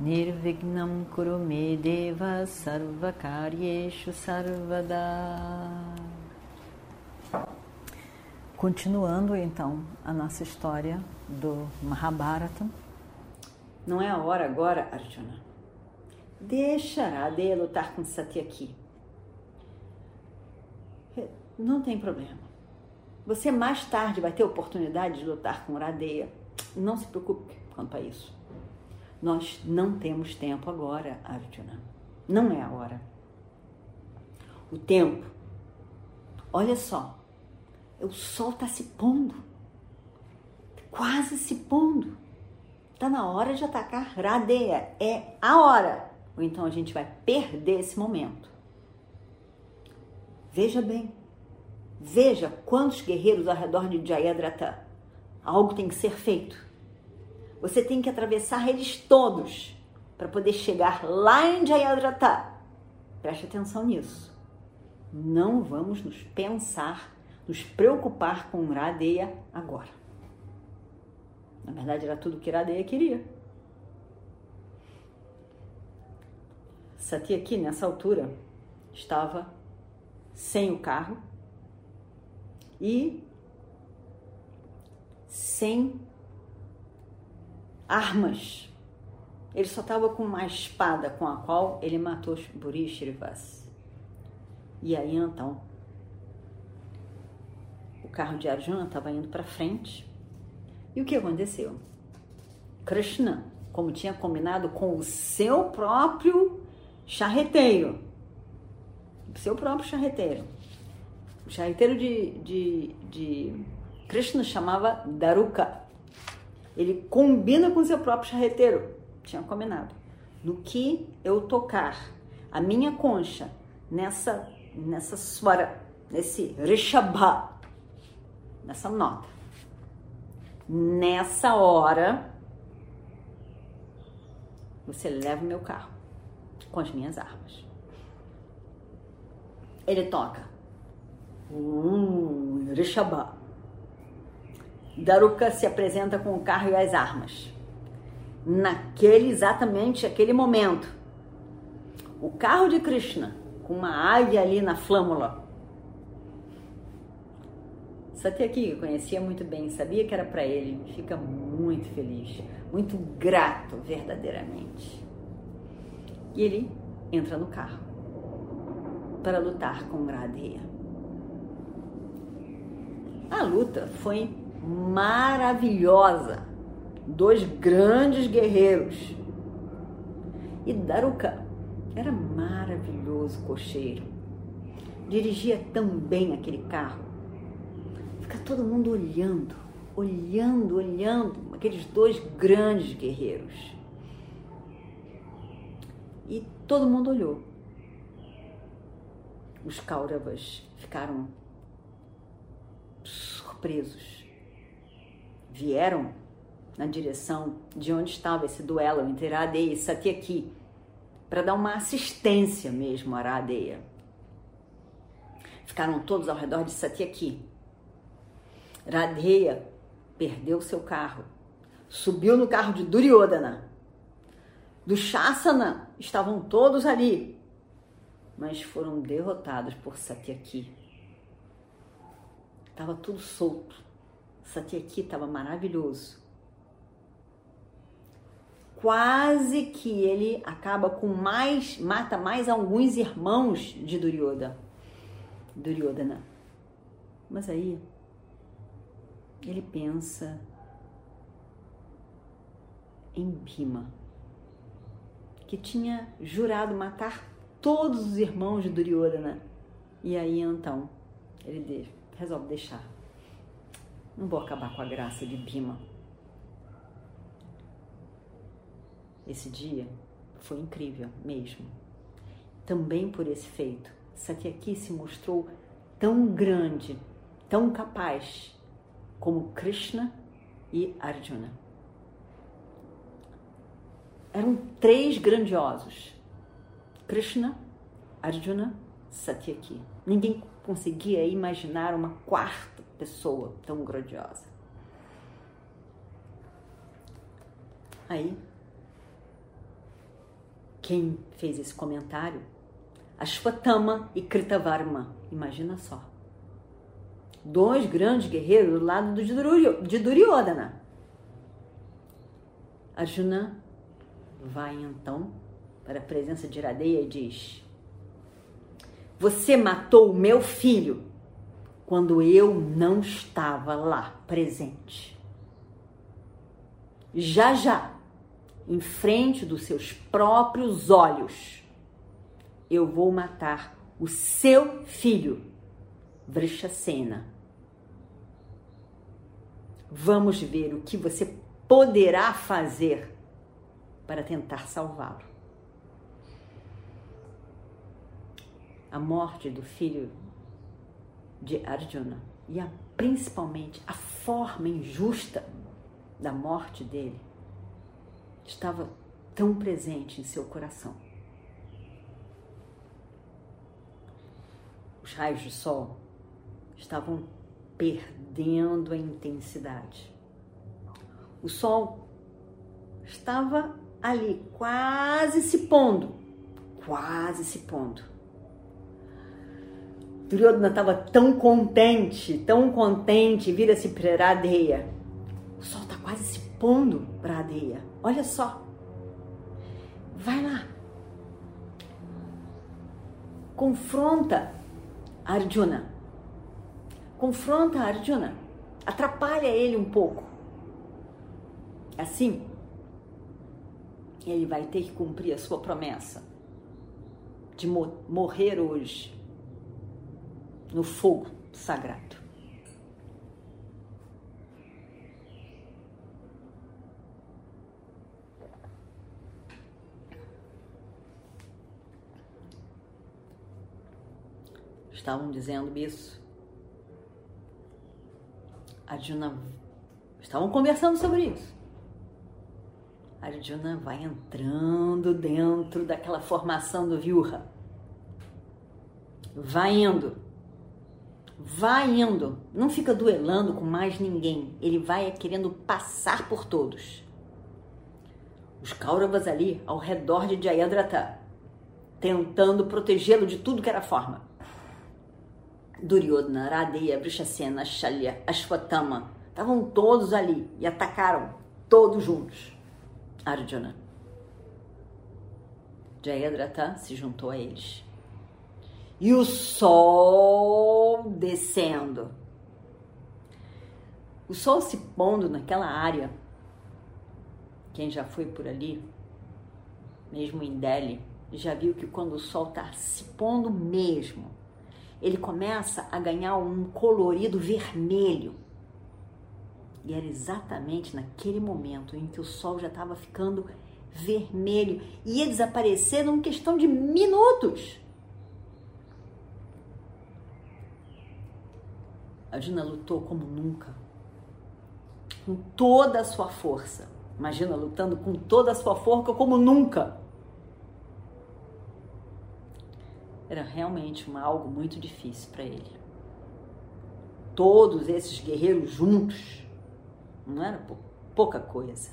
Nirvignam Kurume Deva Sarvakaryeshu Sarvada Continuando então a nossa história do Mahabharata. Não é a hora agora, Arjuna. Deixa Radeya lutar com Satyaki. Não tem problema. Você mais tarde vai ter oportunidade de lutar com Radeya. Não se preocupe quanto a isso. Nós não temos tempo agora, Arjuna. Não é a hora. O tempo. Olha só. O sol está se pondo. Quase se pondo. Está na hora de atacar Radeya. É a hora. Ou então a gente vai perder esse momento. Veja bem. Veja quantos guerreiros ao redor de Jayadratha. Algo tem que ser feito. Você tem que atravessar eles todos para poder chegar lá em Jayadratha. Preste atenção nisso. Não vamos nos pensar, nos preocupar com Radeya agora. Na verdade, era tudo que Radeya queria. Satyaki, nessa altura, estava sem o carro e sem armas. Ele só estava com uma espada com a qual ele matou Burishrivas. E aí então, o carro de Arjuna estava indo para frente. E o que aconteceu? Krishna, como tinha combinado com o seu próprio charreteiro, o seu próprio charreteiro, o charreteiro de, de, de Krishna chamava Daruka. Ele combina com seu próprio charreteiro. Tinha combinado. No que eu tocar a minha concha nessa, nessa swara, nesse rishabha, nessa nota, nessa hora, você leva o meu carro com as minhas armas. Ele toca Uh, Rishabha. Daruka se apresenta com o carro e as armas. Naquele, exatamente aquele momento, o carro de Krishna, com uma águia ali na flâmula. Satyaki, conhecia muito bem, sabia que era para ele, fica muito feliz, muito grato verdadeiramente. E ele entra no carro para lutar com Radheya. A luta foi maravilhosa. Dois grandes guerreiros. E Daruka era maravilhoso cocheiro. Dirigia tão bem aquele carro. Fica todo mundo olhando, olhando, olhando aqueles dois grandes guerreiros. E todo mundo olhou. Os Kauravas ficaram surpresos. Vieram na direção de onde estava esse duelo entre Aradeia e Satyaki, para dar uma assistência mesmo a Aradeia. Ficaram todos ao redor de Satyaki. Radeya perdeu seu carro, subiu no carro de Duryodhana. Do Shasana estavam todos ali, mas foram derrotados por Satyaki. Tava tudo solto. Satyaki estava maravilhoso. Quase que ele acaba com mais, mata mais alguns irmãos de Duryodhana. Duryodhana. Mas aí ele pensa em Bhima, que tinha jurado matar todos os irmãos de Duryodhana. E aí então ele resolve deixar. Não vou acabar com a graça de Bima. Esse dia foi incrível mesmo. também por esse feito, Satyaki se mostrou tão grande, tão capaz como Krishna e Arjuna. Eram três grandiosos: Krishna, Arjuna, Satyaki. Ninguém conseguia imaginar uma quarta pessoa tão grandiosa. Aí, quem fez esse comentário? Ashwatthama e Kritavarma. Imagina só. Dois grandes guerreiros do lado de Duryodhana. Arjuna vai então para a presença de Iradeia e diz: Você matou o meu filho quando eu não estava lá presente. Já já, em frente dos seus próprios olhos, eu vou matar o seu filho, Vrishasena. Vamos ver o que você poderá fazer para tentar salvá-lo. A morte do filho de Arjuna e a, principalmente a forma injusta da morte dele estava tão presente em seu coração. Os raios de sol estavam perdendo a intensidade. O sol estava ali, quase se pondo, quase se pondo. Duryodhana estava tão contente, tão contente, vira-se para a areia. O sol está quase se pondo para a areia. Olha só. Vai lá. Confronta Arjuna. Confronta Arjuna. Atrapalha ele um pouco. Assim, ele vai ter que cumprir a sua promessa de morrer hoje no fogo sagrado. Estavam dizendo isso. A Juna estavam conversando sobre isso. Arjuna vai entrando dentro daquela formação do Vyuha. Vai indo. Vai indo. Não fica duelando com mais ninguém. Ele vai querendo passar por todos. Os Kauravas ali ao redor de Jayadratha, tentando protegê-lo de tudo que era forma. Duryodhana, Radeya, Vrishasena, Shalya, Ashwatthama, estavam todos ali e atacaram todos juntos. Arjuna. Jayadratha se juntou a eles. E o sol descendo. O sol se pondo naquela área. Quem já foi por ali, mesmo em Delhi, já viu que quando o sol está se pondo mesmo, ele começa a ganhar um colorido vermelho e era exatamente naquele momento em que o sol já estava ficando vermelho e ia desaparecer numa questão de minutos. A Dina lutou como nunca, com toda a sua força. Imagina lutando com toda a sua força como nunca. Era realmente uma, algo muito difícil para ele. Todos esses guerreiros juntos não era pouca coisa.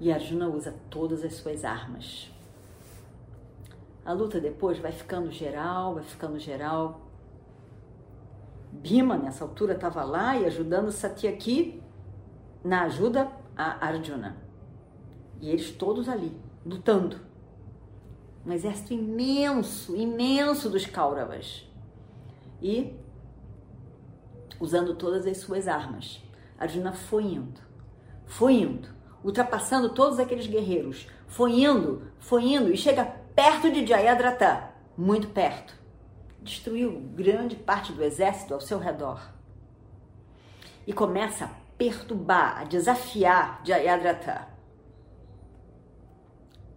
E Arjuna usa todas as suas armas. A luta depois vai ficando geral, vai ficando geral. Bhima, nessa altura, estava lá e ajudando Satyaki na ajuda a Arjuna. E eles todos ali, lutando. Um exército imenso, imenso dos Kauravas. E usando todas as suas armas. Arjuna foi indo, foi indo, ultrapassando todos aqueles guerreiros, foi indo, foi indo e chega perto de Jayadratha, muito perto. Destruiu grande parte do exército ao seu redor. E começa a perturbar, a desafiar Jayadratha.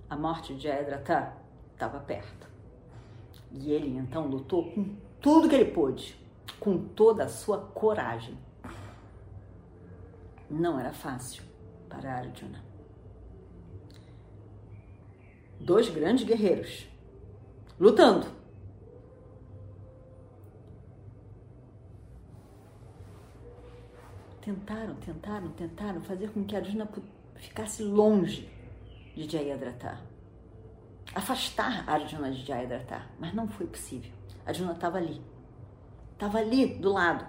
A morte de Jayadratha estava perto. E ele então lutou com tudo que ele pôde, com toda a sua coragem. Não era fácil para Arjuna. Dois grandes guerreiros lutando. Tentaram, tentaram, tentaram fazer com que Arjuna ficasse longe de Jayadratha. Afastar Arjuna de Jayadratha, mas não foi possível. Arjuna estava ali. Estava ali do lado.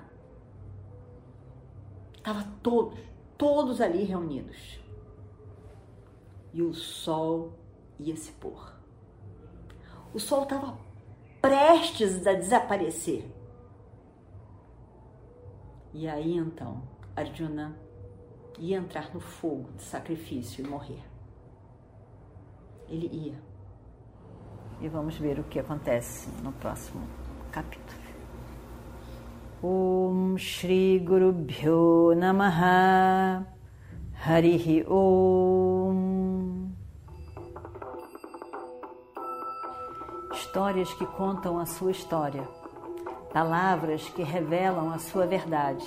Estava todos, todos ali reunidos. E o sol ia se pôr. O sol estava prestes a desaparecer. E aí então, Arjuna ia entrar no fogo de sacrifício e morrer. Ele ia. E vamos ver o que acontece no próximo capítulo. Om Shri Guru Bhyo Namaha Harihi Om Histórias que contam a sua história, palavras que revelam a sua verdade.